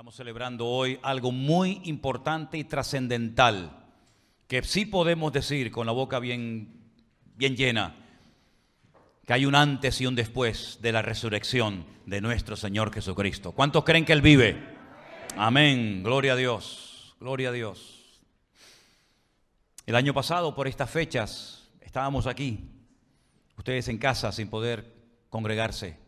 Estamos celebrando hoy algo muy importante y trascendental, que sí podemos decir con la boca bien, bien llena, que hay un antes y un después de la resurrección de nuestro Señor Jesucristo. ¿Cuántos creen que Él vive? Amén, gloria a Dios, gloria a Dios. El año pasado, por estas fechas, estábamos aquí, ustedes en casa sin poder congregarse.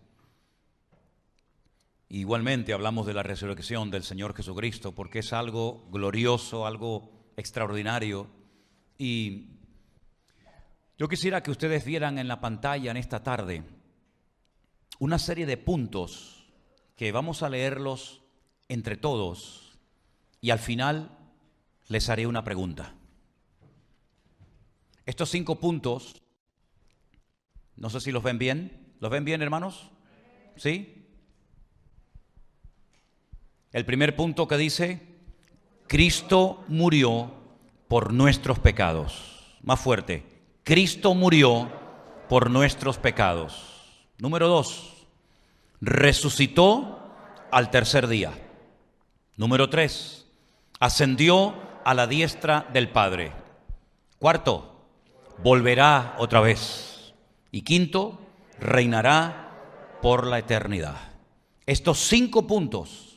Igualmente hablamos de la resurrección del Señor Jesucristo porque es algo glorioso, algo extraordinario. Y yo quisiera que ustedes vieran en la pantalla en esta tarde una serie de puntos que vamos a leerlos entre todos y al final les haré una pregunta. Estos cinco puntos, no sé si los ven bien. ¿Los ven bien, hermanos? ¿Sí? El primer punto que dice, Cristo murió por nuestros pecados. Más fuerte, Cristo murió por nuestros pecados. Número dos, resucitó al tercer día. Número tres, ascendió a la diestra del Padre. Cuarto, volverá otra vez. Y quinto, reinará por la eternidad. Estos cinco puntos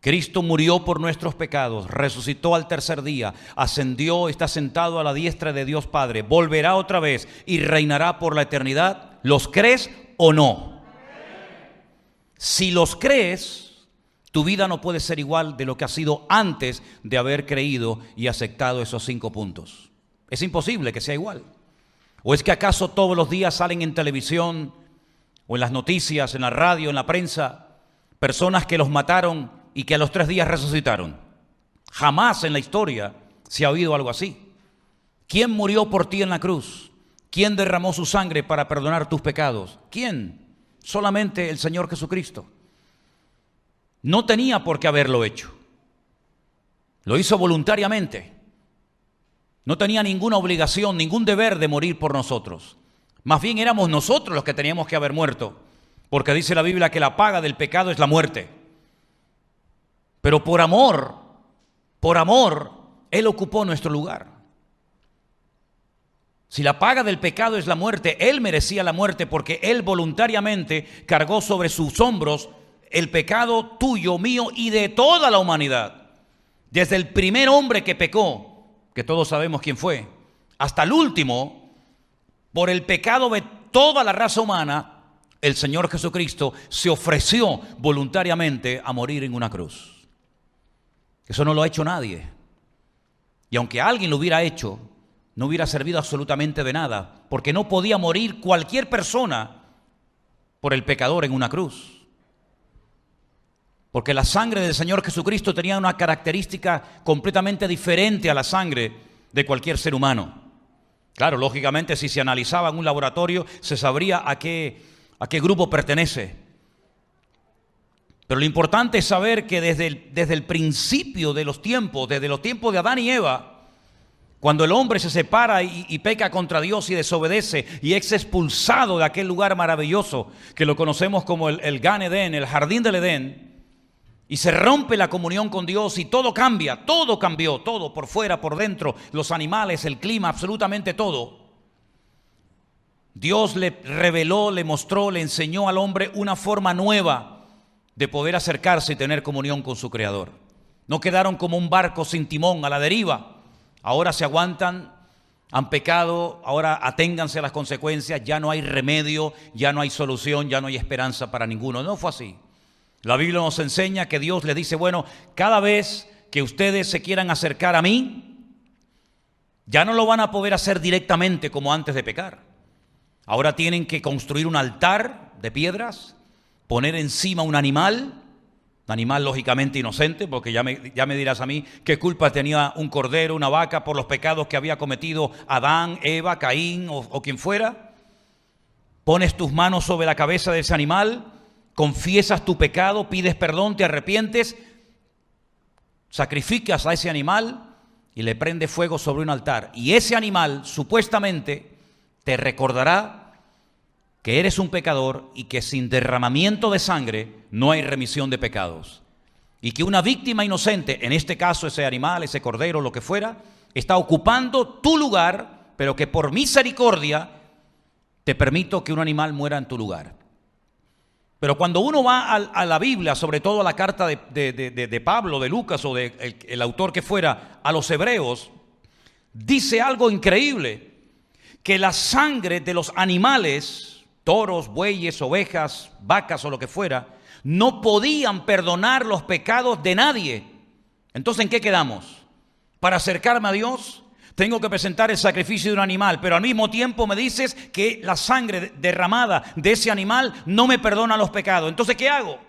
Cristo murió por nuestros pecados, resucitó al tercer día, ascendió, está sentado a la diestra de Dios Padre, volverá otra vez y reinará por la eternidad. ¿Los crees o no? Si los crees, tu vida no puede ser igual de lo que ha sido antes de haber creído y aceptado esos cinco puntos. Es imposible que sea igual. ¿O es que acaso todos los días salen en televisión o en las noticias, en la radio, en la prensa, personas que los mataron y que a los tres días resucitaron. Jamás en la historia se ha oído algo así. ¿Quién murió por ti en la cruz? ¿Quién derramó su sangre para perdonar tus pecados? ¿Quién? Solamente el Señor Jesucristo. No tenía por qué haberlo hecho. Lo hizo voluntariamente. No tenía ninguna obligación, ningún deber de morir por nosotros. Más bien éramos nosotros los que teníamos que haber muerto. Porque dice la Biblia que la paga del pecado es la muerte. Pero por amor, por amor, Él ocupó nuestro lugar. Si la paga del pecado es la muerte, Él merecía la muerte porque Él voluntariamente cargó sobre sus hombros el pecado tuyo, mío y de toda la humanidad. Desde el primer hombre que pecó, que todos sabemos quién fue, hasta el último, por el pecado de toda la raza humana, el Señor Jesucristo se ofreció voluntariamente a morir en una cruz. Eso no lo ha hecho nadie. Y aunque alguien lo hubiera hecho, no hubiera servido absolutamente de nada, porque no podía morir cualquier persona por el pecador en una cruz. Porque la sangre del Señor Jesucristo tenía una característica completamente diferente a la sangre de cualquier ser humano. Claro, lógicamente si se analizaba en un laboratorio se sabría a qué, a qué grupo pertenece. Pero lo importante es saber que desde el, desde el principio de los tiempos, desde los tiempos de Adán y Eva, cuando el hombre se separa y, peca contra Dios y desobedece y es expulsado de aquel lugar maravilloso que lo conocemos como el, el Gan Edén, el jardín del Edén, y se rompe la comunión con Dios y todo cambia, todo cambió, todo por fuera, por dentro, los animales, el clima, absolutamente todo. Dios le reveló, le mostró, le enseñó al hombre una forma nueva de poder acercarse y tener comunión con su Creador. No quedaron como un barco sin timón a la deriva. Ahora se aguantan, han pecado, ahora aténganse a las consecuencias, ya no hay remedio, ya no hay solución, ya no hay esperanza para ninguno. No fue así. La Biblia nos enseña que Dios le dice, bueno, cada vez que ustedes se quieran acercar a mí, ya no lo van a poder hacer directamente como antes de pecar. Ahora tienen que construir un altar de piedras, poner encima un animal, un animal lógicamente inocente, porque ya me, dirás a mí qué culpa tenía un cordero, una vaca por los pecados que había cometido Adán, Eva, Caín o, o quien fuera. Pones tus manos sobre la cabeza de ese animal, confiesas tu pecado, pides perdón, te arrepientes, sacrificas a ese animal y le prende fuego sobre un altar. Y ese animal supuestamente te recordará que eres un pecador y que sin derramamiento de sangre no hay remisión de pecados. y que una víctima inocente, en este caso ese animal, ese cordero, lo que fuera, está ocupando tu lugar, pero que por misericordia te permito que un animal muera en tu lugar. Pero cuando uno va a, la Biblia, sobre todo a la carta de, Pablo, de Lucas o del de el autor que fuera, a los hebreos, dice algo increíble, que la sangre de los animales, toros, bueyes, ovejas, vacas o lo que fuera, no podían perdonar los pecados de nadie. Entonces, ¿en qué quedamos? Para acercarme a Dios, tengo que presentar el sacrificio de un animal, pero al mismo tiempo me dices que la sangre derramada de ese animal no me perdona los pecados. Entonces, ¿qué hago?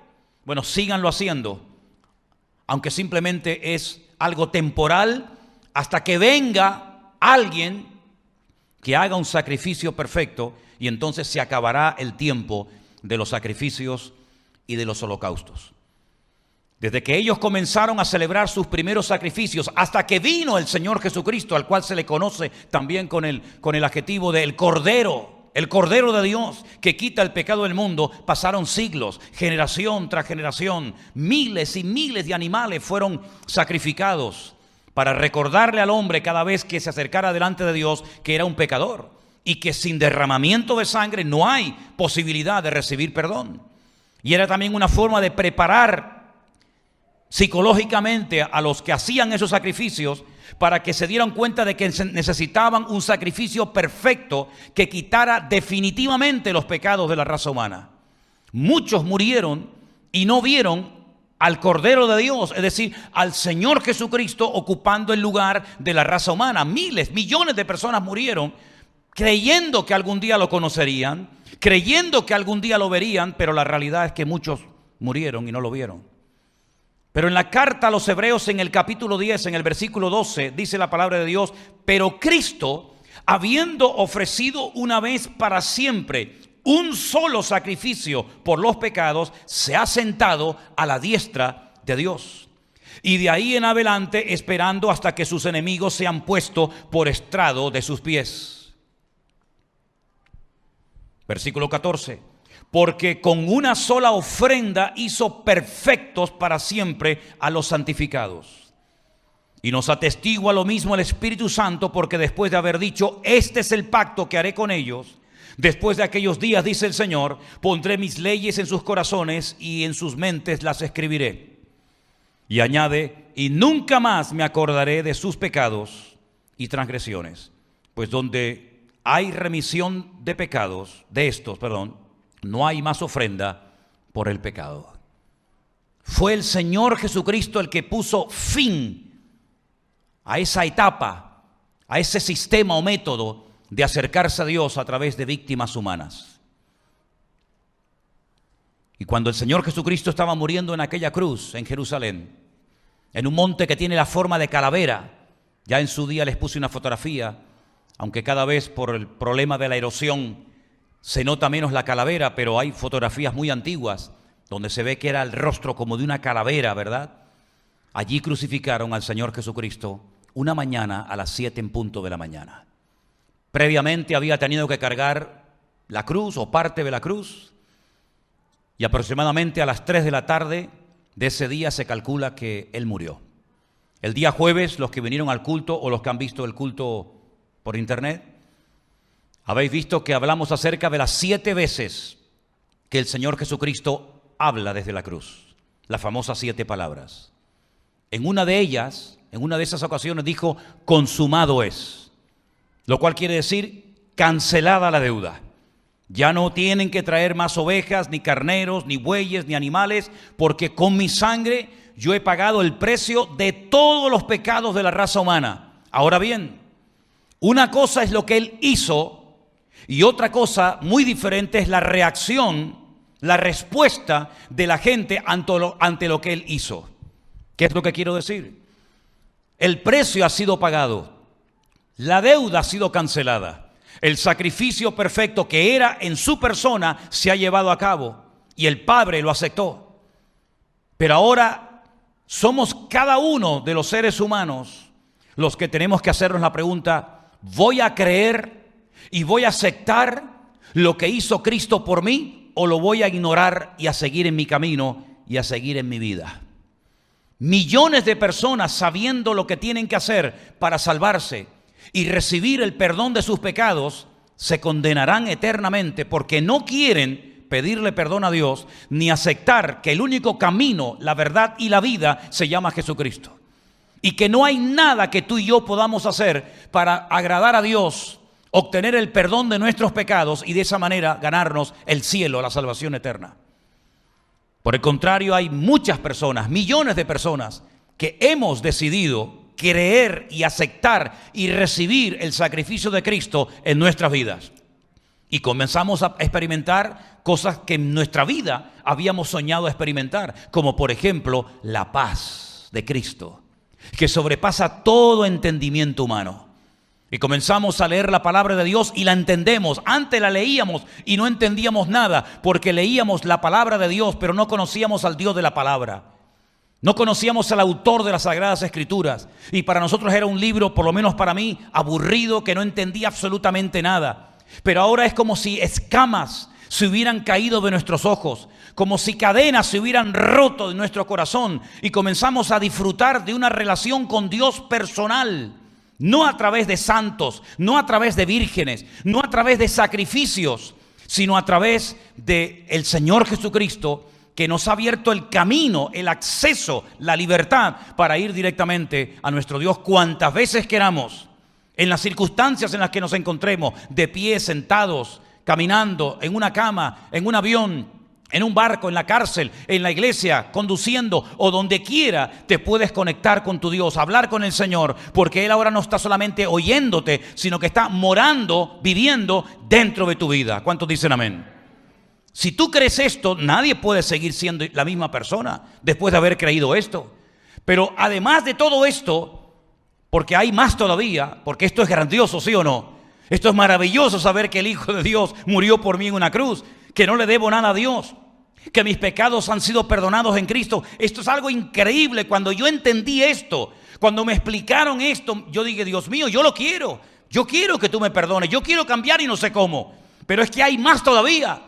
Bueno, síganlo haciendo, aunque simplemente es algo temporal, hasta que venga alguien que haga un sacrificio perfecto y entonces se acabará el tiempo de los sacrificios y de los holocaustos. Desde que ellos comenzaron a celebrar sus primeros sacrificios hasta que vino el Señor Jesucristo, al cual se le conoce también con el, con el adjetivo de el Cordero, el Cordero de Dios que quita el pecado del mundo, pasaron siglos, generación tras generación, miles y miles de animales fueron sacrificados para recordarle al hombre cada vez que se acercara delante de Dios que era un pecador y que sin derramamiento de sangre no hay posibilidad de recibir perdón. Y era también una forma de preparar psicológicamente a los que hacían esos sacrificios para que se dieran cuenta de que necesitaban un sacrificio perfecto que quitara definitivamente los pecados de la raza humana. Muchos murieron y no vieron al Cordero de Dios, es decir, al Señor Jesucristo ocupando el lugar de la raza humana. Miles, millones de personas murieron creyendo que algún día lo conocerían, creyendo que algún día lo verían, pero la realidad es que muchos murieron y no lo vieron. Pero en la carta a los hebreos en el capítulo 10, en el versículo 12, dice la palabra de Dios, pero Cristo, habiendo ofrecido una vez para siempre un solo sacrificio por los pecados, se ha sentado a la diestra de Dios. Y de ahí en adelante esperando hasta que sus enemigos sean puestos por estrado de sus pies. Versículo 14. Porque con una sola ofrenda hizo perfectos para siempre a los santificados. Y nos atestigua lo mismo el Espíritu Santo porque después de haber dicho, este es el pacto que haré con ellos, después de aquellos días, dice el Señor, pondré mis leyes en sus corazones y en sus mentes las escribiré. Y añade, y nunca más me acordaré de sus pecados y transgresiones, pues donde hay remisión de pecados, de estos, perdón, no hay más ofrenda por el pecado. Fue el Señor Jesucristo el que puso fin a esa etapa, a ese sistema o método de acercarse a Dios a través de víctimas humanas. Y cuando el Señor Jesucristo estaba muriendo en aquella cruz en Jerusalén, en un monte que tiene la forma de calavera, ya en su día les puse una fotografía, aunque cada vez por el problema de la erosión se nota menos la calavera, pero hay fotografías muy antiguas donde se ve que era el rostro como de una calavera, ¿verdad? Allí crucificaron al Señor Jesucristo una mañana a las siete en punto de la mañana. Previamente había tenido que cargar la cruz o parte de la cruz y aproximadamente a las tres de la tarde de ese día se calcula que él murió. El día jueves, los que vinieron al culto o los que han visto el culto por internet, habéis visto que hablamos acerca de las siete veces que el Señor Jesucristo habla desde la cruz, las famosas siete palabras. En una de ellas, en una de esas ocasiones dijo, consumado es, lo cual quiere decir cancelada la deuda. Ya no tienen que traer más ovejas, ni carneros, ni bueyes, ni animales, porque con mi sangre yo he pagado el precio de todos los pecados de la raza humana. Ahora bien, una cosa es lo que él hizo y otra cosa muy diferente es la reacción, la respuesta de la gente ante lo, que él hizo. ¿Qué es lo que quiero decir? El precio ha sido pagado, la deuda ha sido cancelada, el sacrificio perfecto que era en su persona se ha llevado a cabo y el Padre lo aceptó. Pero ahora somos cada uno de los seres humanos los que tenemos que hacernos la pregunta, ¿Voy a creer y voy a aceptar lo que hizo Cristo por mí o lo voy a ignorar y a seguir en mi camino y a seguir en mi vida? Millones de personas sabiendo lo que tienen que hacer para salvarse y recibir el perdón de sus pecados, se condenarán eternamente porque no quieren pedirle perdón a Dios ni aceptar que el único camino, la verdad y la vida se llama Jesucristo. Y que no hay nada que tú y yo podamos hacer para agradar a Dios, obtener el perdón de nuestros pecados y de esa manera ganarnos el cielo, la salvación eterna. Por el contrario, hay muchas personas, millones de personas, que hemos decidido creer y aceptar y recibir el sacrificio de Cristo en nuestras vidas. Y comenzamos a experimentar cosas que en nuestra vida habíamos soñado experimentar, como por ejemplo la paz de Cristo, que sobrepasa todo entendimiento humano. Y comenzamos a leer la palabra de Dios y la entendemos. Antes la leíamos y no entendíamos nada porque leíamos la palabra de Dios, pero no conocíamos al Dios de la palabra. No conocíamos al autor de las Sagradas Escrituras. Y para nosotros era un libro, por lo menos para mí, aburrido, que no entendía absolutamente nada. Pero ahora es como si escamas se hubieran caído de nuestros ojos, como si cadenas se hubieran roto de nuestro corazón y comenzamos a disfrutar de una relación con Dios personal no a través de santos, no a través de vírgenes, no a través de sacrificios, sino a través de el Señor Jesucristo que nos ha abierto el camino, el acceso, la libertad para ir directamente a nuestro Dios cuantas veces queramos, en las circunstancias en las que nos encontremos, de pie, sentados, caminando, en una cama, en un avión, en un barco, en la cárcel, en la iglesia, conduciendo o donde quiera, te puedes conectar con tu Dios, hablar con el Señor, porque Él ahora no está solamente oyéndote, sino que está morando, viviendo dentro de tu vida. ¿Cuántos dicen amén? Si tú crees esto, nadie puede seguir siendo la misma persona después de haber creído esto. Pero además de todo esto, porque hay más todavía, porque esto es grandioso, ¿sí o no? Esto es maravilloso saber que el Hijo de Dios murió por mí en una cruz que no le debo nada a Dios, que mis pecados han sido perdonados en Cristo. Esto es algo increíble. Cuando yo entendí esto, cuando me explicaron esto, yo dije, Dios mío, yo lo quiero. Yo quiero que tú me perdones. Yo quiero cambiar y no sé cómo. Pero es que hay más todavía.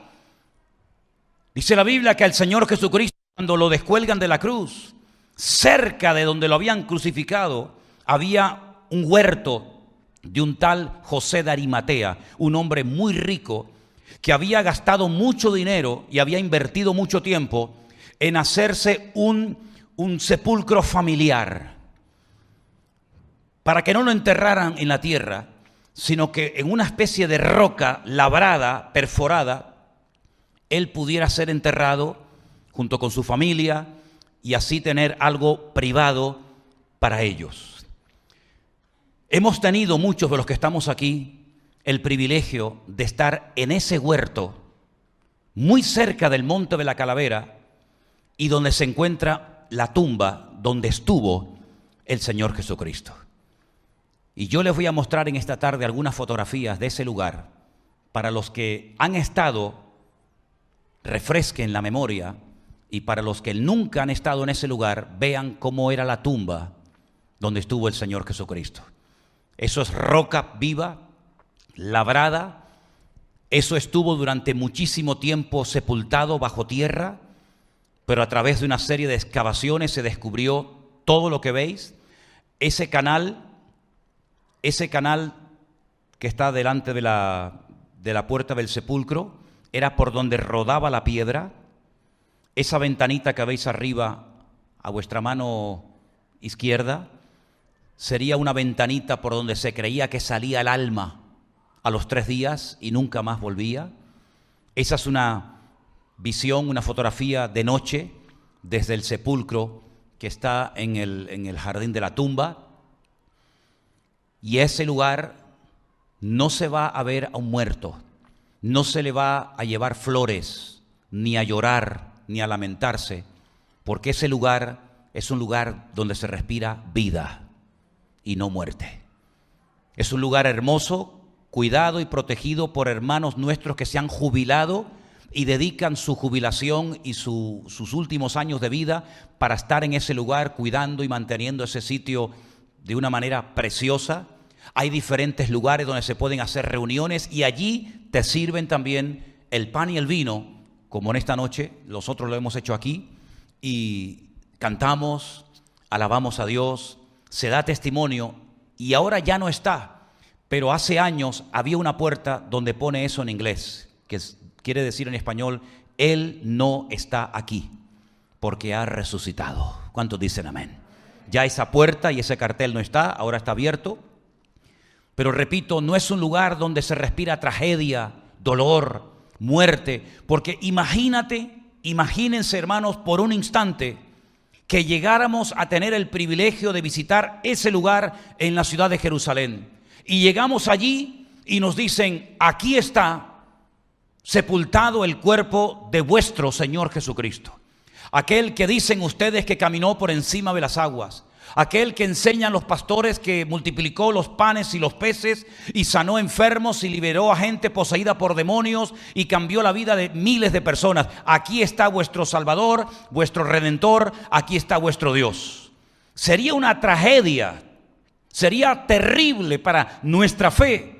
Dice la Biblia que al Señor Jesucristo, cuando lo descuelgan de la cruz, cerca de donde lo habían crucificado, había un huerto de un tal José de Arimatea, un hombre muy rico que había gastado mucho dinero y había invertido mucho tiempo en hacerse un, un sepulcro familiar, para que no lo enterraran en la tierra, sino que en una especie de roca labrada, perforada, él pudiera ser enterrado junto con su familia y así tener algo privado para ellos. Hemos tenido muchos de los que estamos aquí el privilegio de estar en ese huerto, muy cerca del monte de la calavera, y donde se encuentra la tumba donde estuvo el Señor Jesucristo. Y yo les voy a mostrar en esta tarde algunas fotografías de ese lugar para los que han estado, refresquen la memoria, y para los que nunca han estado en ese lugar, vean cómo era la tumba donde estuvo el Señor Jesucristo. Eso es roca viva, labrada. Eso estuvo durante muchísimo tiempo sepultado bajo tierra, pero a través de una serie de excavaciones se descubrió todo lo que veis. Ese canal, ese canal que está delante de la, de la puerta del sepulcro, era por donde rodaba la piedra. Esa ventanita que veis arriba a vuestra mano izquierda sería una ventanita por donde se creía que salía el alma a los tres días y nunca más volvía. Esa es una visión, una fotografía de noche desde el sepulcro que está en el, en el jardín de la tumba. Y ese lugar no se va a ver a un muerto, no se le va a llevar flores, ni a llorar, ni a lamentarse, porque ese lugar es un lugar donde se respira vida y no muerte. Es un lugar hermoso cuidado y protegido por hermanos nuestros que se han jubilado y dedican su jubilación y sus últimos años de vida para estar en ese lugar cuidando y manteniendo ese sitio de una manera preciosa. Hay diferentes lugares donde se pueden hacer reuniones y allí te sirven también el pan y el vino, como en esta noche, nosotros lo hemos hecho aquí, y cantamos alabamos a Dios, se da testimonio y ahora ya no está, pero hace años había una puerta donde pone eso en inglés, que quiere decir en español, Él no está aquí, porque ha resucitado. ¿Cuántos dicen amén? Ya esa puerta y ese cartel no está, ahora está abierto. Pero repito, no es un lugar donde se respira tragedia, dolor, muerte, porque imagínate, imagínense hermanos por un instante que llegáramos a tener el privilegio de visitar ese lugar en la ciudad de Jerusalén. Y llegamos allí y nos dicen, aquí está sepultado el cuerpo de vuestro Señor Jesucristo. Aquel que dicen ustedes que caminó por encima de las aguas, aquel que enseñan los pastores que multiplicó los panes y los peces y sanó enfermos y liberó a gente poseída por demonios y cambió la vida de miles de personas. Aquí está vuestro Salvador, vuestro Redentor, aquí está vuestro Dios. Sería una tragedia, sería terrible para nuestra fe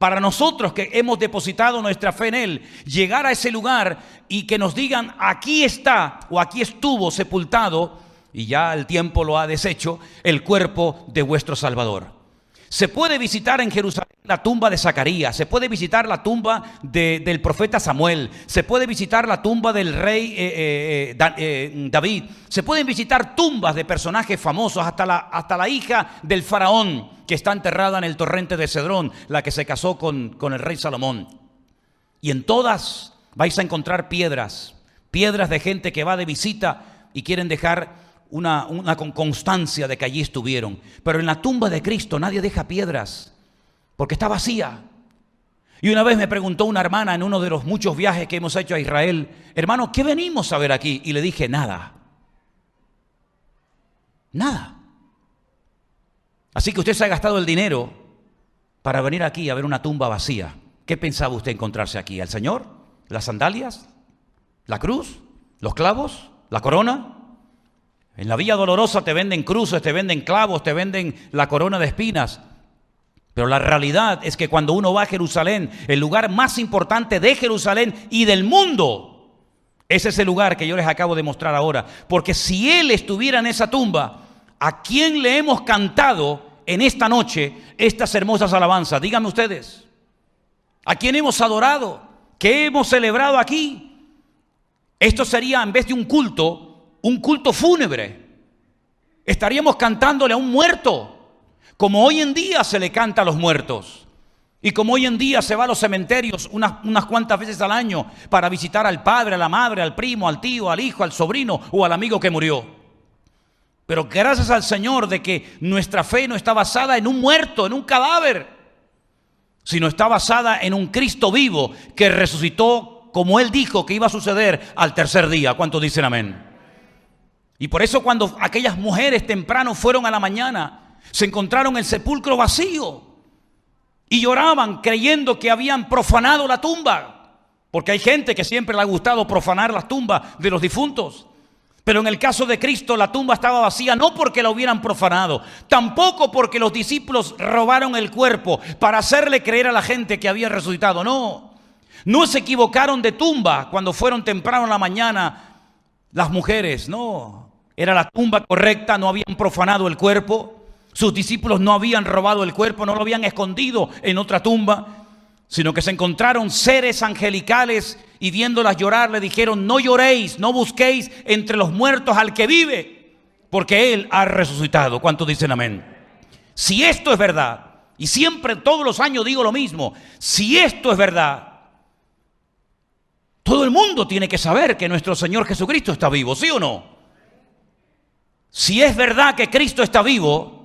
para nosotros que hemos depositado nuestra fe en Él, llegar a ese lugar y que nos digan, aquí está o aquí estuvo sepultado, y ya el tiempo lo ha deshecho, el cuerpo de vuestro Salvador. Se puede visitar en Jerusalén la tumba de Zacarías, se puede visitar la tumba del profeta Samuel, se puede visitar la tumba del rey eh, eh, eh, David, se pueden visitar tumbas de personajes famosos, hasta la, hasta la hija del faraón que está enterrada en el torrente de Cedrón, la que se casó con, con el rey Salomón. Y en todas vais a encontrar piedras, piedras de gente que va de visita y quieren dejar una, una constancia de que allí estuvieron. Pero en la tumba de Cristo nadie deja piedras, porque está vacía. Y una vez me preguntó una hermana en uno de los muchos viajes que hemos hecho a Israel, hermano, ¿qué venimos a ver aquí? Y le dije, nada. Nada. Así que usted se ha gastado el dinero para venir aquí a ver una tumba vacía. ¿Qué pensaba usted encontrarse aquí? ¿Al Señor? ¿Las sandalias? ¿La cruz? ¿Los clavos? ¿La corona? En la Villa Dolorosa te venden cruces, te venden clavos, te venden la corona de espinas. Pero la realidad es que cuando uno va a Jerusalén, el lugar más importante de Jerusalén y del mundo, es ese lugar que yo les acabo de mostrar ahora. Porque si Él estuviera en esa tumba, ¿a quién le hemos cantado en esta noche estas hermosas alabanzas? Díganme ustedes. ¿A quién hemos adorado? ¿Qué hemos celebrado aquí? Esto sería, en vez de un culto, un culto fúnebre. Estaríamos cantándole a un muerto, como hoy en día se le canta a los muertos. Y como hoy en día se va a los cementerios unas, unas, cuantas veces al año para visitar al padre, a la madre, al primo, al tío, al hijo, al sobrino o al amigo que murió. Pero gracias al Señor de que nuestra fe no está basada en un muerto, en un cadáver, sino está basada en un Cristo vivo que resucitó como Él dijo que iba a suceder al tercer día. ¿Cuántos dicen amén? Y por eso cuando aquellas mujeres temprano fueron a la mañana, se encontraron el sepulcro vacío y lloraban creyendo que habían profanado la tumba. Porque hay gente que siempre le ha gustado profanar las tumbas de los difuntos. Pero en el caso de Cristo la tumba estaba vacía no porque la hubieran profanado, tampoco porque los discípulos robaron el cuerpo para hacerle creer a la gente que había resucitado. No, no se equivocaron de tumba cuando fueron temprano en la mañana las mujeres. No, era la tumba correcta, no habían profanado el cuerpo, sus discípulos no habían robado el cuerpo, no lo habían escondido en otra tumba, sino que se encontraron seres angelicales y viéndolas llorar le dijeron, no lloréis, no busquéis entre los muertos al que vive, porque Él ha resucitado. ¿Cuántos dicen amén? Si esto es verdad, y siempre todos los años digo lo mismo, si esto es verdad, todo el mundo tiene que saber que nuestro Señor Jesucristo está vivo, ¿sí o no? Si es verdad que Cristo está vivo,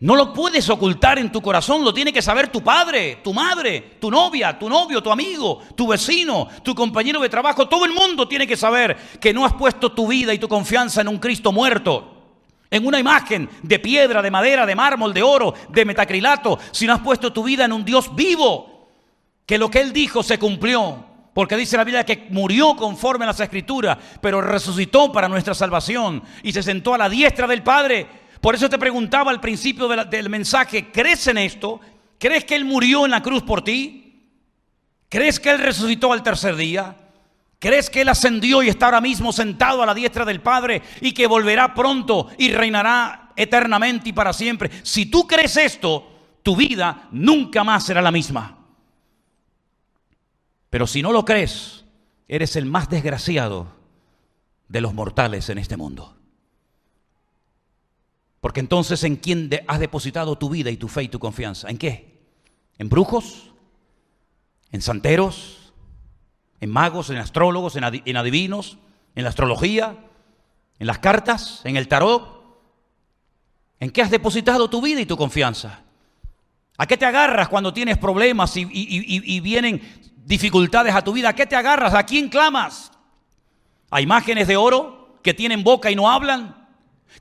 no lo puedes ocultar en tu corazón, lo tiene que saber tu padre, tu madre, tu novia, tu novio, tu amigo, tu vecino, tu compañero de trabajo. Todo el mundo tiene que saber que no has puesto tu vida y tu confianza en un Cristo muerto, en una imagen de piedra, de madera, de mármol, de oro, de metacrilato, sino has puesto tu vida en un Dios vivo, que lo que Él dijo se cumplió. Porque dice la Biblia que murió conforme a las escrituras, pero resucitó para nuestra salvación y se sentó a la diestra del Padre. Por eso te preguntaba al principio del mensaje, ¿crees en esto? ¿Crees que Él murió en la cruz por ti? ¿Crees que Él resucitó al tercer día? ¿Crees que Él ascendió y está ahora mismo sentado a la diestra del Padre y que volverá pronto y reinará eternamente y para siempre? Si tú crees esto, tu vida nunca más será la misma. Pero si no lo crees, eres el más desgraciado de los mortales en este mundo. Porque entonces en quién has depositado tu vida y tu fe y tu confianza? ¿En qué? ¿En brujos? ¿En santeros? ¿En magos? ¿En astrólogos? ¿En, adivinos? ¿En la astrología? ¿En las cartas? ¿En el tarot? ¿En qué has depositado tu vida y tu confianza? ¿A qué te agarras cuando tienes problemas y, y vienen dificultades a tu vida? ¿A qué te agarras? ¿A quién clamas? ¿A imágenes de oro que tienen boca y no hablan?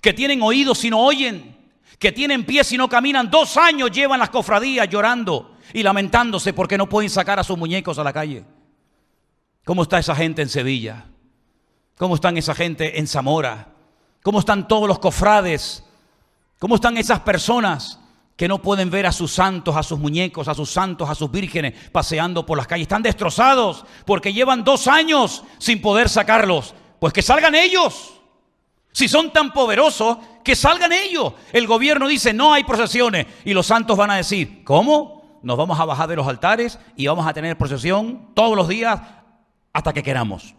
que tienen oídos y no oyen, que tienen pies y no caminan. Dos años llevan las cofradías llorando y lamentándose porque no pueden sacar a sus muñecos a la calle. ¿Cómo está esa gente en Sevilla? ¿Cómo están esa gente en Zamora? ¿Cómo están todos los cofrades? ¿Cómo están esas personas que no pueden ver a sus santos, a sus muñecos, a sus santos, a sus vírgenes paseando por las calles? Están destrozados porque llevan dos años sin poder sacarlos. Pues que salgan ellos. Si son tan poderosos, que salgan ellos. El gobierno dice, no hay procesiones. Y los santos van a decir, ¿cómo? Nos vamos a bajar de los altares y vamos a tener procesión todos los días hasta que queramos.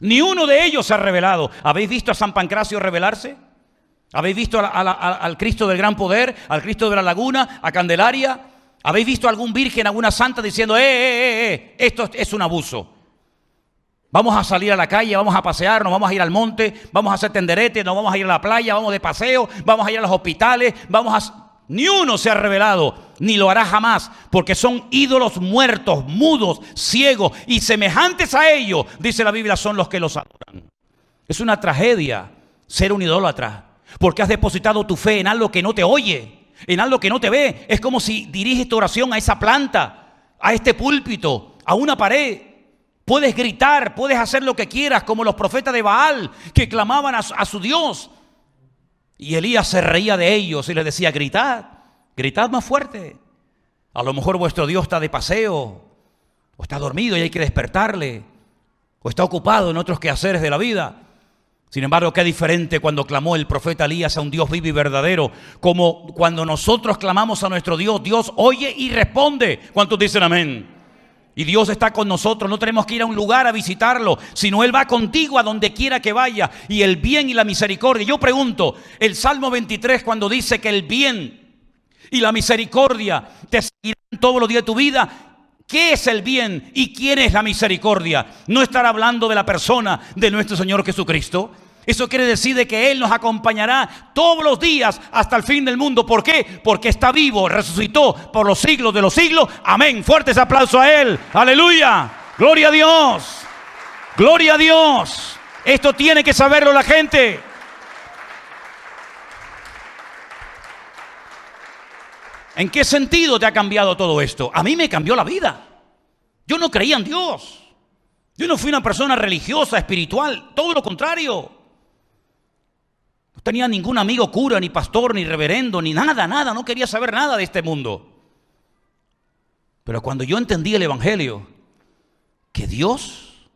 Ni uno de ellos se ha revelado. ¿Habéis visto a San Pancracio revelarse? ¿Habéis visto al Cristo del Gran Poder, al Cristo de la Laguna, a Candelaria? ¿Habéis visto a algún virgen, alguna santa diciendo, eh, eh, eh, eh esto es un abuso? Vamos a salir a la calle, vamos a pasear, nos vamos a ir al monte, vamos a hacer tenderete, nos vamos a ir a la playa, vamos de paseo, vamos a ir a los hospitales, vamos a... Ni uno se ha revelado, ni lo hará jamás, porque son ídolos muertos, mudos, ciegos y semejantes a ellos, dice la Biblia, son los que los adoran. Es una tragedia ser un idólatra, porque has depositado tu fe en algo que no te oye, en algo que no te ve. Es como si diriges tu oración a esa planta, a este púlpito, a una pared Puedes gritar, puedes hacer lo que quieras, como los profetas de Baal que clamaban a, su Dios. Y Elías se reía de ellos y les decía, gritad, gritad más fuerte. A lo mejor vuestro Dios está de paseo, o está dormido y hay que despertarle, o está ocupado en otros quehaceres de la vida. Sin embargo, qué diferente cuando clamó el profeta Elías a un Dios vivo y verdadero, como cuando nosotros clamamos a nuestro Dios, Dios oye y responde. ¿Cuántos dicen amén? Y Dios está con nosotros, no tenemos que ir a un lugar a visitarlo, sino Él va contigo a donde quiera que vaya. Y el bien y la misericordia. Yo pregunto, el Salmo 23 cuando dice que el bien y la misericordia te seguirán todos los días de tu vida, ¿qué es el bien y quién es la misericordia? No estar hablando de la persona de nuestro Señor Jesucristo. Eso quiere decir que Él nos acompañará todos los días hasta el fin del mundo. ¿Por qué? Porque está vivo, resucitó por los siglos de los siglos. Amén. Fuertes aplausos a Él. Aleluya. Gloria a Dios. Gloria a Dios. Esto tiene que saberlo la gente. ¿En qué sentido te ha cambiado todo esto? A mí me cambió la vida. Yo no creía en Dios. Yo no fui una persona religiosa, espiritual, todo lo contrario. Tenía ningún amigo cura, ni pastor, ni reverendo, ni nada, nada. No quería saber nada de este mundo. Pero cuando yo entendí el Evangelio, que Dios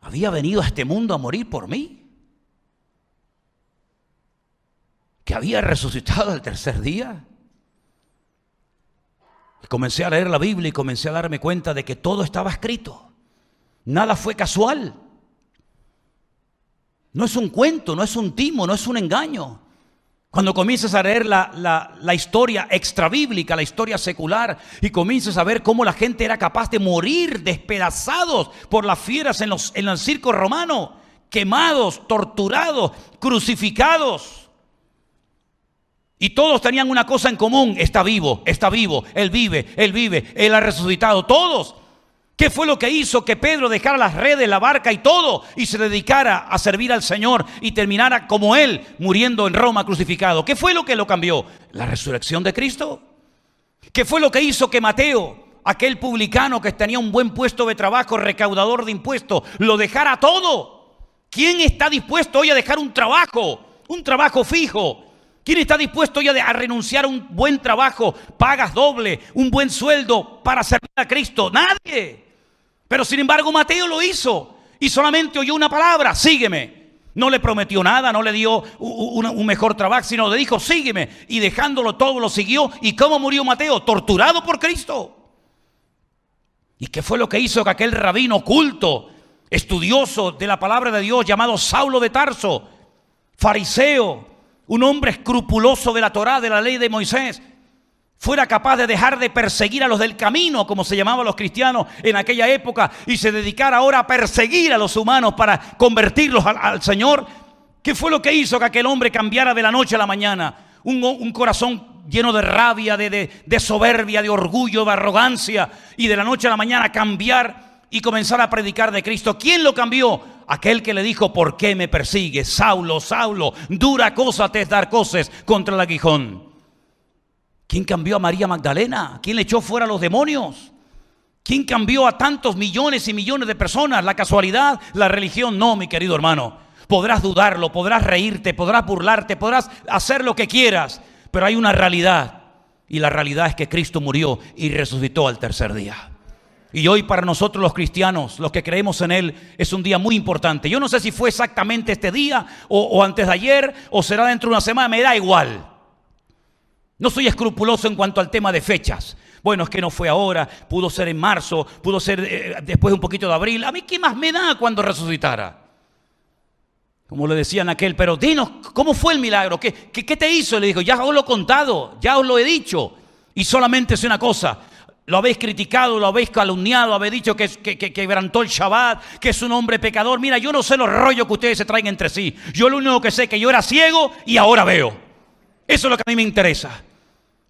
había venido a este mundo a morir por mí, que había resucitado el tercer día, comencé a leer la Biblia y comencé a darme cuenta de que todo estaba escrito. Nada fue casual. No es un cuento, no es un timo, no es un engaño. Cuando comienzas a leer la, la, historia extrabíblica, la historia secular, y comienzas a ver cómo la gente era capaz de morir despedazados por las fieras en, los, en el circo romano, quemados, torturados, crucificados. Y todos tenían una cosa en común, está vivo, está vivo, Él vive, Él vive, Él ha resucitado, todos. ¿Qué fue lo que hizo que Pedro dejara las redes, la barca y todo y se dedicara a servir al Señor y terminara como él muriendo en Roma crucificado? ¿Qué fue lo que lo cambió? La resurrección de Cristo. ¿Qué fue lo que hizo que Mateo, aquel publicano que tenía un buen puesto de trabajo, recaudador de impuestos, lo dejara todo? ¿Quién está dispuesto hoy a dejar un trabajo, un trabajo fijo? ¿Quién está dispuesto hoy a renunciar a un buen trabajo, pagas doble, un buen sueldo para servir a Cristo? Nadie. Pero sin embargo Mateo lo hizo y solamente oyó una palabra, sígueme. No le prometió nada, no le dio un, mejor trabajo, sino le dijo, sígueme. Y dejándolo todo, lo siguió. ¿Y cómo murió Mateo? Torturado por Cristo. ¿Y qué fue lo que hizo que aquel rabino oculto, estudioso de la palabra de Dios, llamado Saulo de Tarso, fariseo, un hombre escrupuloso de la Torá, de la ley de Moisés, fuera capaz de dejar de perseguir a los del camino, como se llamaban los cristianos en aquella época, y se dedicara ahora a perseguir a los humanos para convertirlos al, Señor? ¿Qué fue lo que hizo que aquel hombre cambiara de la noche a la mañana? Un, corazón lleno de rabia, de, de, soberbia, de orgullo, de arrogancia, y de la noche a la mañana cambiar y comenzar a predicar de Cristo. ¿Quién lo cambió? Aquel que le dijo, ¿por qué me persigues? Saulo, Saulo, dura cosa te es dar cosas contra el aguijón. ¿Quién cambió a María Magdalena? ¿Quién le echó fuera a los demonios? ¿Quién cambió a tantos millones y millones de personas? ¿La casualidad? ¿La religión? No, mi querido hermano. Podrás dudarlo, podrás reírte, podrás burlarte, podrás hacer lo que quieras, pero hay una realidad. Y la realidad es que Cristo murió y resucitó al tercer día. Y hoy para nosotros los cristianos, los que creemos en Él, es un día muy importante. Yo no sé si fue exactamente este día o, antes de ayer o será dentro de una semana, me da igual. No soy escrupuloso en cuanto al tema de fechas. Bueno, es que no fue ahora, pudo ser en marzo, pudo ser eh, después un poquito de abril. A mí, ¿qué más me da cuando resucitara? Como le decían aquel, pero dinos, ¿cómo fue el milagro? ¿Qué, qué, te hizo? Le dijo, ya os lo he contado, ya os lo he dicho. Y solamente es una cosa, lo habéis criticado, lo habéis calumniado, habéis dicho que, que, que, quebrantó el Shabbat, que es un hombre pecador. Mira, yo no sé los rollos que ustedes se traen entre sí. Yo lo único que sé es que yo era ciego y ahora veo. Eso es lo que a mí me interesa.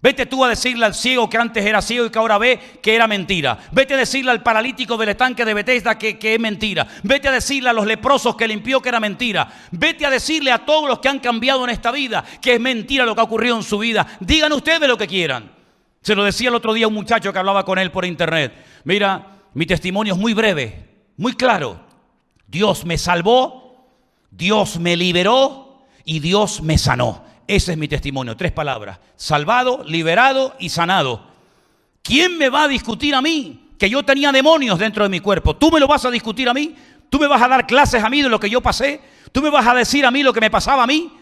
Vete tú a decirle al ciego que antes era ciego y que ahora ve que era mentira. Vete a decirle al paralítico del estanque de Bethesda que, que, es mentira. Vete a decirle a los leprosos que limpió que era mentira. Vete a decirle a todos los que han cambiado en esta vida que es mentira lo que ha ocurrido en su vida. Digan ustedes lo que quieran. Se lo decía el otro día un muchacho que hablaba con él por internet. Mira, mi testimonio es muy breve, muy claro. Dios me salvó, Dios me liberó y Dios me sanó. Ese es mi testimonio, tres palabras. Salvado, liberado y sanado. ¿Quién me va a discutir a mí que yo tenía demonios dentro de mi cuerpo? ¿Tú me lo vas a discutir a mí? ¿Tú me vas a dar clases a mí de lo que yo pasé? ¿Tú me vas a decir a mí lo que me pasaba a mí?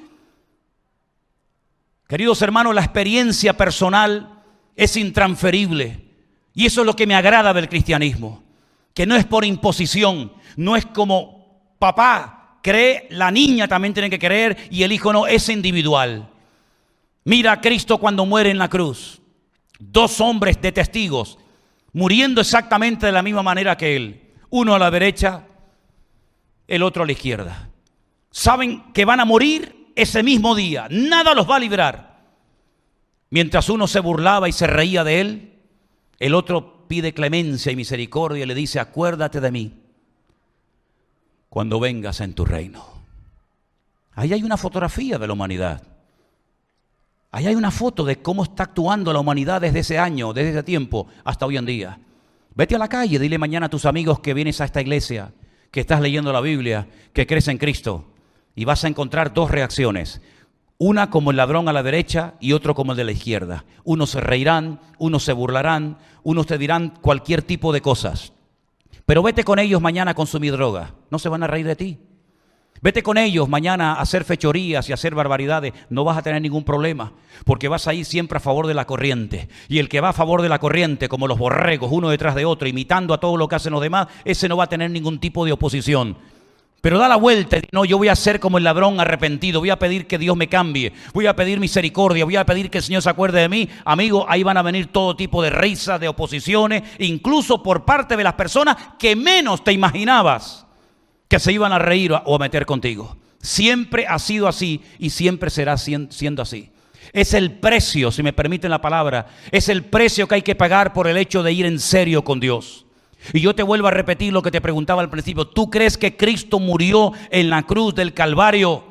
Queridos hermanos, la experiencia personal es intransferible. Y eso es lo que me agrada del cristianismo. Que no es por imposición, no es como papá cree, la niña también tiene que creer y el hijo no, es individual. Mira a Cristo cuando muere en la cruz. Dos hombres de testigos, muriendo exactamente de la misma manera que él. Uno a la derecha, el otro a la izquierda. Saben que van a morir ese mismo día. Nada los va a librar. Mientras uno se burlaba y se reía de él, el otro pide clemencia y misericordia y le dice, acuérdate de mí cuando vengas en tu reino. Ahí hay una fotografía de la humanidad. Ahí hay una foto de cómo está actuando la humanidad desde ese año, desde ese tiempo hasta hoy en día. Vete a la calle, dile mañana a tus amigos que vienes a esta iglesia, que estás leyendo la Biblia, que crees en Cristo, y vas a encontrar dos reacciones. Una como el ladrón a la derecha y otro como el de la izquierda. Unos se reirán, unos se burlarán, unos te dirán cualquier tipo de cosas. Pero vete con ellos mañana a consumir droga. No se van a reír de ti. Vete con ellos mañana a hacer fechorías y a hacer barbaridades. No vas a tener ningún problema, porque vas a ir siempre a favor de la corriente. Y el que va a favor de la corriente, como los borregos, uno detrás de otro, imitando a todo lo que hacen los demás, ese no va a tener ningún tipo de oposición. Pero da la vuelta, no, yo voy a ser como el ladrón arrepentido, voy a pedir que Dios me cambie, voy a pedir misericordia, voy a pedir que el Señor se acuerde de mí. Amigo, ahí van a venir todo tipo de risas, de oposiciones, incluso por parte de las personas que menos te imaginabas que se iban a reír o a meter contigo. Siempre ha sido así y siempre será siendo así. Es el precio, si me permiten la palabra, es el precio que hay que pagar por el hecho de ir en serio con Dios. Y yo te vuelvo a repetir lo que te preguntaba al principio. ¿Tú crees que Cristo murió en la cruz del Calvario?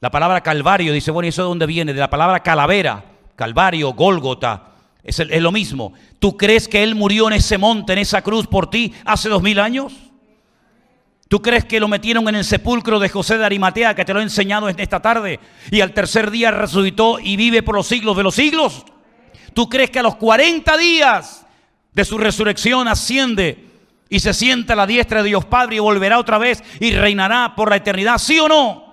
La palabra Calvario, dice, bueno, ¿y eso de dónde viene? De la palabra calavera, Calvario, Gólgota. Es, es lo mismo. ¿Tú crees que Él murió en ese monte, en esa cruz por ti hace dos mil años? ¿Tú crees que lo metieron en el sepulcro de José de Arimatea, que te lo he enseñado esta tarde, y al tercer día resucitó y vive por los siglos de los siglos? ¿Tú crees que a los 40 días de su resurrección asciende y se sienta a la diestra de Dios Padre y volverá otra vez y reinará por la eternidad, ¿sí o no?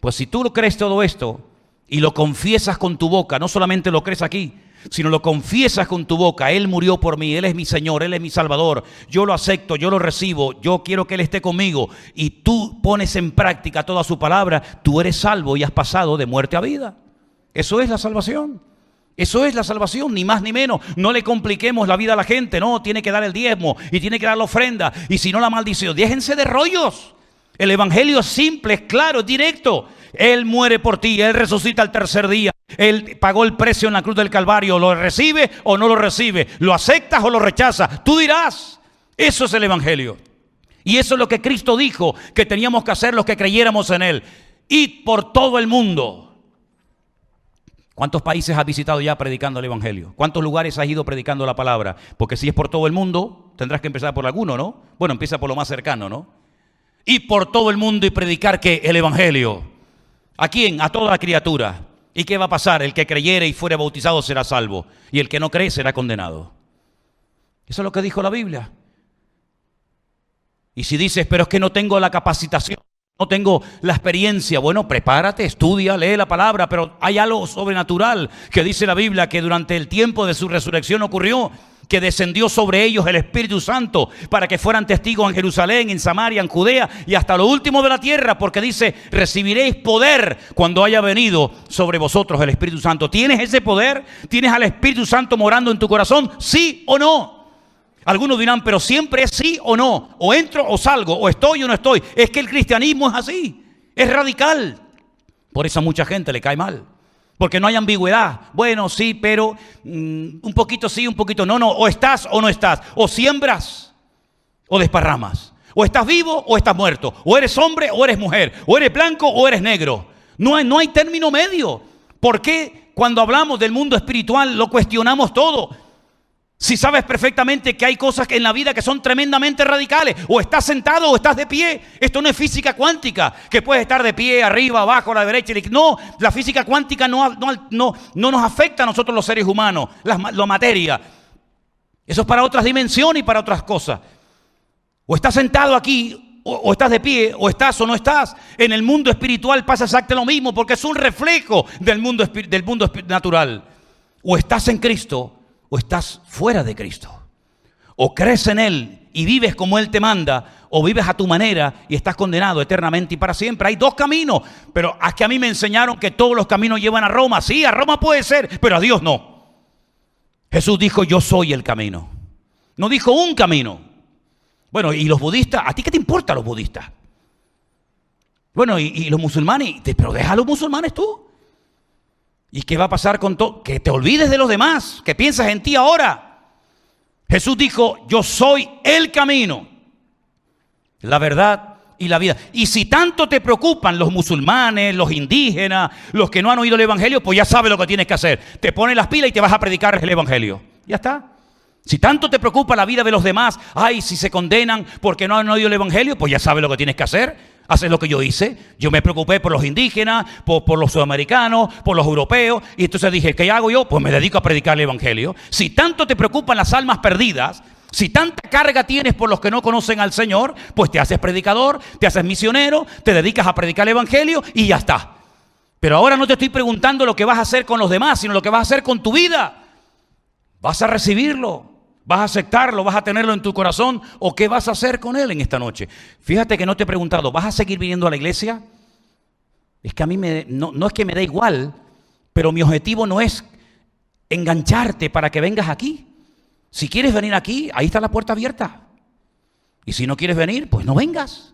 Pues si tú crees todo esto y lo confiesas con tu boca, no solamente lo crees aquí, sino lo confiesas con tu boca, Él murió por mí, Él es mi Señor, Él es mi Salvador, yo lo acepto, yo lo recibo, yo quiero que Él esté conmigo, y tú pones en práctica toda su palabra, tú eres salvo y has pasado de muerte a vida. Eso es la salvación. Eso es la salvación, ni más ni menos. No le compliquemos la vida a la gente, no, tiene que dar el diezmo y tiene que dar la ofrenda, y si no la maldición, déjense de rollos. El Evangelio es simple, es claro, es directo. Él muere por ti, Él resucita al tercer día. Él pagó el precio en la cruz del Calvario. ¿Lo recibe o no lo recibe? ¿Lo aceptas o lo rechazas? Tú dirás. Eso es el Evangelio. Y eso es lo que Cristo dijo que teníamos que hacer los que creyéramos en Él. Id por todo el mundo. ¿Cuántos países has visitado ya predicando el Evangelio? ¿Cuántos lugares has ido predicando la palabra? Porque si es por todo el mundo, tendrás que empezar por alguno, ¿no? Bueno, empieza por lo más cercano, ¿no? Y por todo el mundo y predicar que el Evangelio. ¿A quién? A toda la criatura. ¿Y qué va a pasar? El que creyere y fuere bautizado será salvo, y el que no cree será condenado. Eso es lo que dijo la Biblia. Y si dices, pero es que no tengo la capacitación, no tengo la experiencia, bueno, prepárate, estudia, lee la palabra, pero hay algo sobrenatural que dice la Biblia que durante el tiempo de su resurrección ocurrió que descendió sobre ellos el Espíritu Santo para que fueran testigos en Jerusalén, en Samaria, en Judea y hasta lo último de la tierra, porque dice, recibiréis poder cuando haya venido sobre vosotros el Espíritu Santo. ¿Tienes ese poder? ¿Tienes al Espíritu Santo morando en tu corazón? ¿Sí o no? Algunos dirán, pero siempre es sí o no, o entro o salgo, o estoy o no estoy. Es que el cristianismo es así, es radical. Por eso a mucha gente le cae mal. Porque no hay ambigüedad. Bueno, sí, pero mm, un poquito sí, un poquito no, no. O estás o no estás. O siembras o desparramas. O estás vivo o estás muerto. O eres hombre o eres mujer. O eres blanco o eres negro. No hay, no hay término medio. ¿Por qué cuando hablamos del mundo espiritual lo cuestionamos todo? Si sabes perfectamente que hay cosas en la vida que son tremendamente radicales, o estás sentado o estás de pie. Esto no es física cuántica, que puedes estar de pie, arriba, abajo, a la derecha. No, la física cuántica no, no, no, no nos afecta a nosotros los seres humanos, la, materia. Eso es para otras dimensiones y para otras cosas. O estás sentado aquí, o, estás de pie, o estás o no estás. En el mundo espiritual pasa exactamente lo mismo, porque es un reflejo del mundo, del mundo natural. O estás en Cristo o estás fuera de Cristo. O crees en Él y vives como Él te manda, o vives a tu manera y estás condenado eternamente y para siempre. Hay dos caminos, pero es que a mí me enseñaron que todos los caminos llevan a Roma. Sí, a Roma puede ser, pero a Dios no. Jesús dijo, yo soy el camino. No dijo un camino. Bueno, y los budistas, ¿a ti qué te importa los budistas? Bueno, y, los musulmanes, pero deja a los musulmanes tú. ¿Y qué va a pasar con todo? Que te olvides de los demás, que piensas en ti ahora. Jesús dijo, yo soy el camino, la verdad y la vida. Y si tanto te preocupan los musulmanes, los indígenas, los que no han oído el Evangelio, pues ya sabes lo que tienes que hacer. Te pones las pilas y te vas a predicar el Evangelio. Ya está. Si tanto te preocupa la vida de los demás, ay, si se condenan porque no han oído el Evangelio, pues ya sabes lo que tienes que hacer haces lo que yo hice. Yo me preocupé por los indígenas, por, los sudamericanos, por los europeos. Y entonces dije, ¿qué hago yo? Pues me dedico a predicar el Evangelio. Si tanto te preocupan las almas perdidas, si tanta carga tienes por los que no conocen al Señor, pues te haces predicador, te haces misionero, te dedicas a predicar el Evangelio y ya está. Pero ahora no te estoy preguntando lo que vas a hacer con los demás, sino lo que vas a hacer con tu vida. Vas a recibirlo. ¿Vas a aceptarlo? ¿Vas a tenerlo en tu corazón? ¿O qué vas a hacer con él en esta noche? Fíjate que no te he preguntado, ¿vas a seguir viniendo a la iglesia? Es que a mí me, no, no es que me da igual, pero mi objetivo no es engancharte para que vengas aquí. Si quieres venir aquí, ahí está la puerta abierta. Y si no quieres venir, pues no vengas.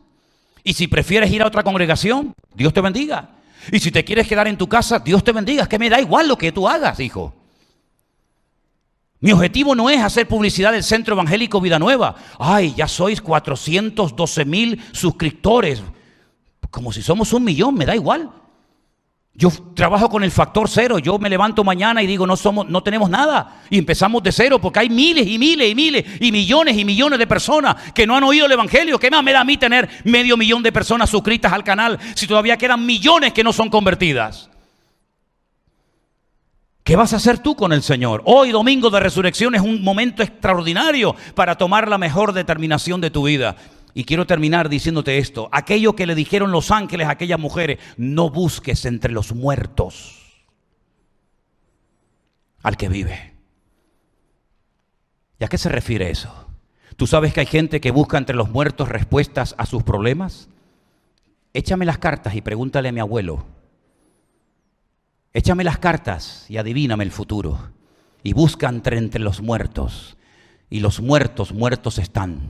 Y si prefieres ir a otra congregación, Dios te bendiga. Y si te quieres quedar en tu casa, Dios te bendiga. Es que me da igual lo que tú hagas, hijo. Mi objetivo no es hacer publicidad del Centro Evangélico Vida Nueva. Ay, ya sois 412 mil suscriptores. Como si somos un millón, me da igual. Yo trabajo con el factor cero. Yo me levanto mañana y digo, no, somos, no tenemos nada. Y empezamos de cero porque hay miles y miles y miles y millones y millones de personas que no han oído el Evangelio. ¿Qué más me da a mí tener medio millón de personas suscritas al canal si todavía quedan millones que no son convertidas? ¿Qué vas a hacer tú con el Señor? Hoy, domingo de resurrección, es un momento extraordinario para tomar la mejor determinación de tu vida. Y quiero terminar diciéndote esto. Aquello que le dijeron los ángeles a aquellas mujeres, no busques entre los muertos al que vive. ¿Y a qué se refiere eso? ¿Tú sabes que hay gente que busca entre los muertos respuestas a sus problemas? Échame las cartas y pregúntale a mi abuelo. Échame las cartas y adivíname el futuro. Y busca entre, entre los muertos. Y los muertos, muertos están.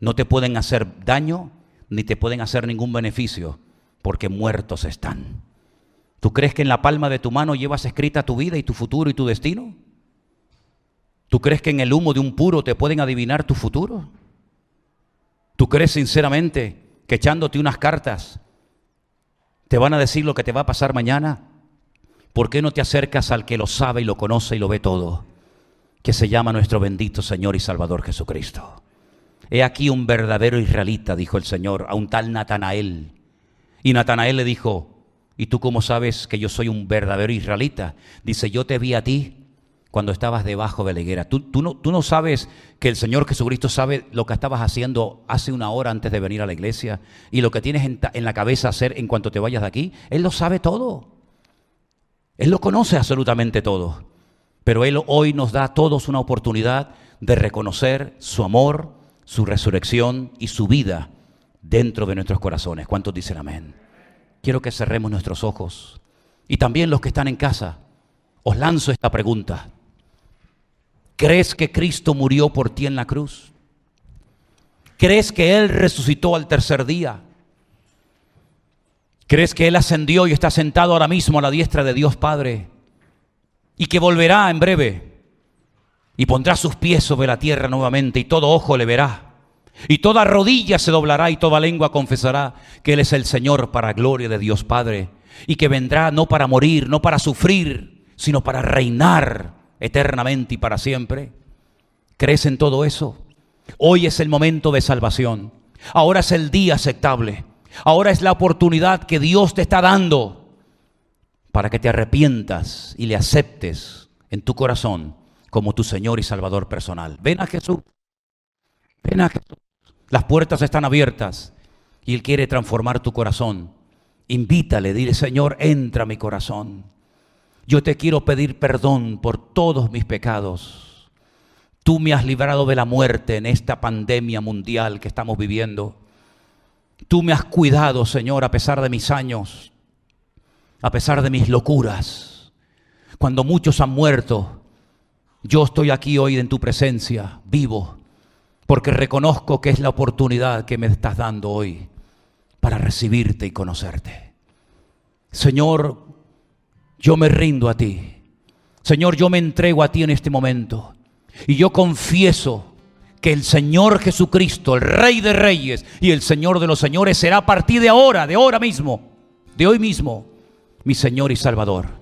No te pueden hacer daño ni te pueden hacer ningún beneficio porque muertos están. ¿Tú crees que en la palma de tu mano llevas escrita tu vida y tu futuro y tu destino? ¿Tú crees que en el humo de un puro te pueden adivinar tu futuro? ¿Tú crees sinceramente que echándote unas cartas te van a decir lo que te va a pasar mañana? ¿Por qué no te acercas al que lo sabe y lo conoce y lo ve todo? Que se llama nuestro bendito Señor y Salvador Jesucristo. He aquí un verdadero israelita, dijo el Señor, a un tal Natanael. Y Natanael le dijo, ¿y tú cómo sabes que yo soy un verdadero israelita? Dice, yo te vi a ti cuando estabas debajo de la higuera. ¿Tú, no, tú no sabes que el Señor Jesucristo sabe lo que estabas haciendo hace una hora antes de venir a la iglesia y lo que tienes en, en la cabeza hacer en cuanto te vayas de aquí. Él lo sabe todo. Él lo conoce absolutamente todo. Pero Él hoy nos da a todos una oportunidad de reconocer su amor, su resurrección y su vida dentro de nuestros corazones. ¿Cuántos dicen amén? Quiero que cerremos nuestros ojos. Y también los que están en casa, os lanzo esta pregunta. ¿Crees que Cristo murió por ti en la cruz? ¿Crees que Él resucitó al tercer día? ¿Crees que Él ascendió y está sentado ahora mismo a la diestra de Dios Padre? Y que volverá en breve y pondrá sus pies sobre la tierra nuevamente y todo ojo le verá. Y toda rodilla se doblará y toda lengua confesará que Él es el Señor para gloria de Dios Padre y que vendrá no para morir, no para sufrir, sino para reinar eternamente y para siempre? ¿Crees en todo eso? Hoy es el momento de salvación. Ahora es el día aceptable. Ahora es la oportunidad que Dios te está dando para que te arrepientas y le aceptes en tu corazón como tu Señor y Salvador personal. Ven a Jesús. Ven a Jesús. Las puertas están abiertas y Él quiere transformar tu corazón. Invítale, dile, Señor, entra a mi corazón. Yo te quiero pedir perdón por todos mis pecados. Tú me has librado de la muerte en esta pandemia mundial que estamos viviendo. Tú me has cuidado, Señor, a pesar de mis años, a pesar de mis locuras. Cuando muchos han muerto, yo estoy aquí hoy en tu presencia, vivo, porque reconozco que es la oportunidad que me estás dando hoy para recibirte y conocerte. Señor, yo me rindo a ti. Señor, yo me entrego a ti en este momento. Y yo confieso que el Señor Jesucristo, el Rey de Reyes y el Señor de los Señores, será a partir de ahora, de ahora mismo, de hoy mismo, mi Señor y Salvador.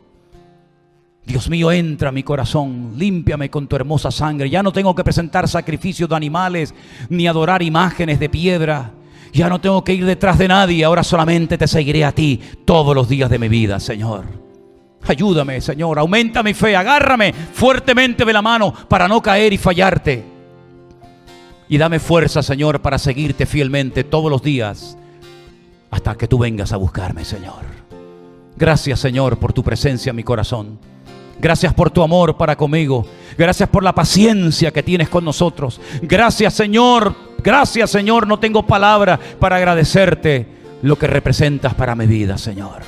Dios mío, entra a mi corazón, límpiame con tu hermosa sangre. Ya no tengo que presentar sacrificios de animales ni adorar imágenes de piedra. Ya no tengo que ir detrás de nadie, ahora solamente te seguiré a ti todos los días de mi vida, Señor. Ayúdame, Señor, aumenta mi fe, agárrame fuertemente de la mano para no caer y fallarte. Y dame fuerza, Señor, para seguirte fielmente todos los días hasta que tú vengas a buscarme, Señor. Gracias, Señor, por tu presencia en mi corazón. Gracias por tu amor para conmigo. Gracias por la paciencia que tienes con nosotros. Gracias, Señor. Gracias, Señor. No tengo palabra para agradecerte lo que representas para mi vida, Señor.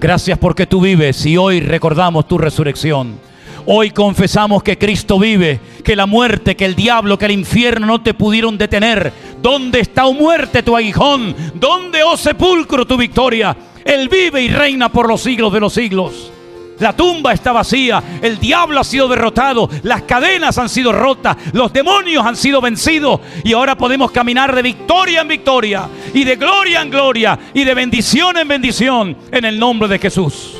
Gracias porque tú vives y hoy recordamos tu resurrección. Hoy confesamos que Cristo vive, que la muerte, que el diablo, que el infierno no te pudieron detener. ¿Dónde está, oh muerte, tu aguijón? ¿Dónde, oh sepulcro, tu victoria? Él vive y reina por los siglos de los siglos. La tumba está vacía, el diablo ha sido derrotado, las cadenas han sido rotas, los demonios han sido vencidos y ahora podemos caminar de victoria en victoria y de gloria en gloria y de bendición en bendición en el nombre de Jesús.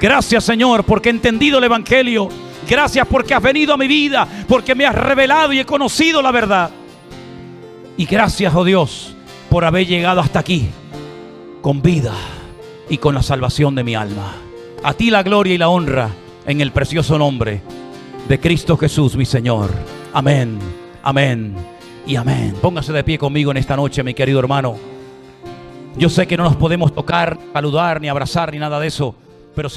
Gracias Señor porque he entendido el Evangelio. Gracias porque has venido a mi vida, porque me has revelado y he conocido la verdad. Y gracias, oh Dios, por haber llegado hasta aquí con vida y con la salvación de mi alma. A ti la gloria y la honra en el precioso nombre de Cristo Jesús, mi Señor. Amén, amén y amén. Póngase de pie conmigo en esta noche, mi querido hermano. Yo sé que no nos podemos tocar, saludar, ni abrazar, ni nada de eso, pero si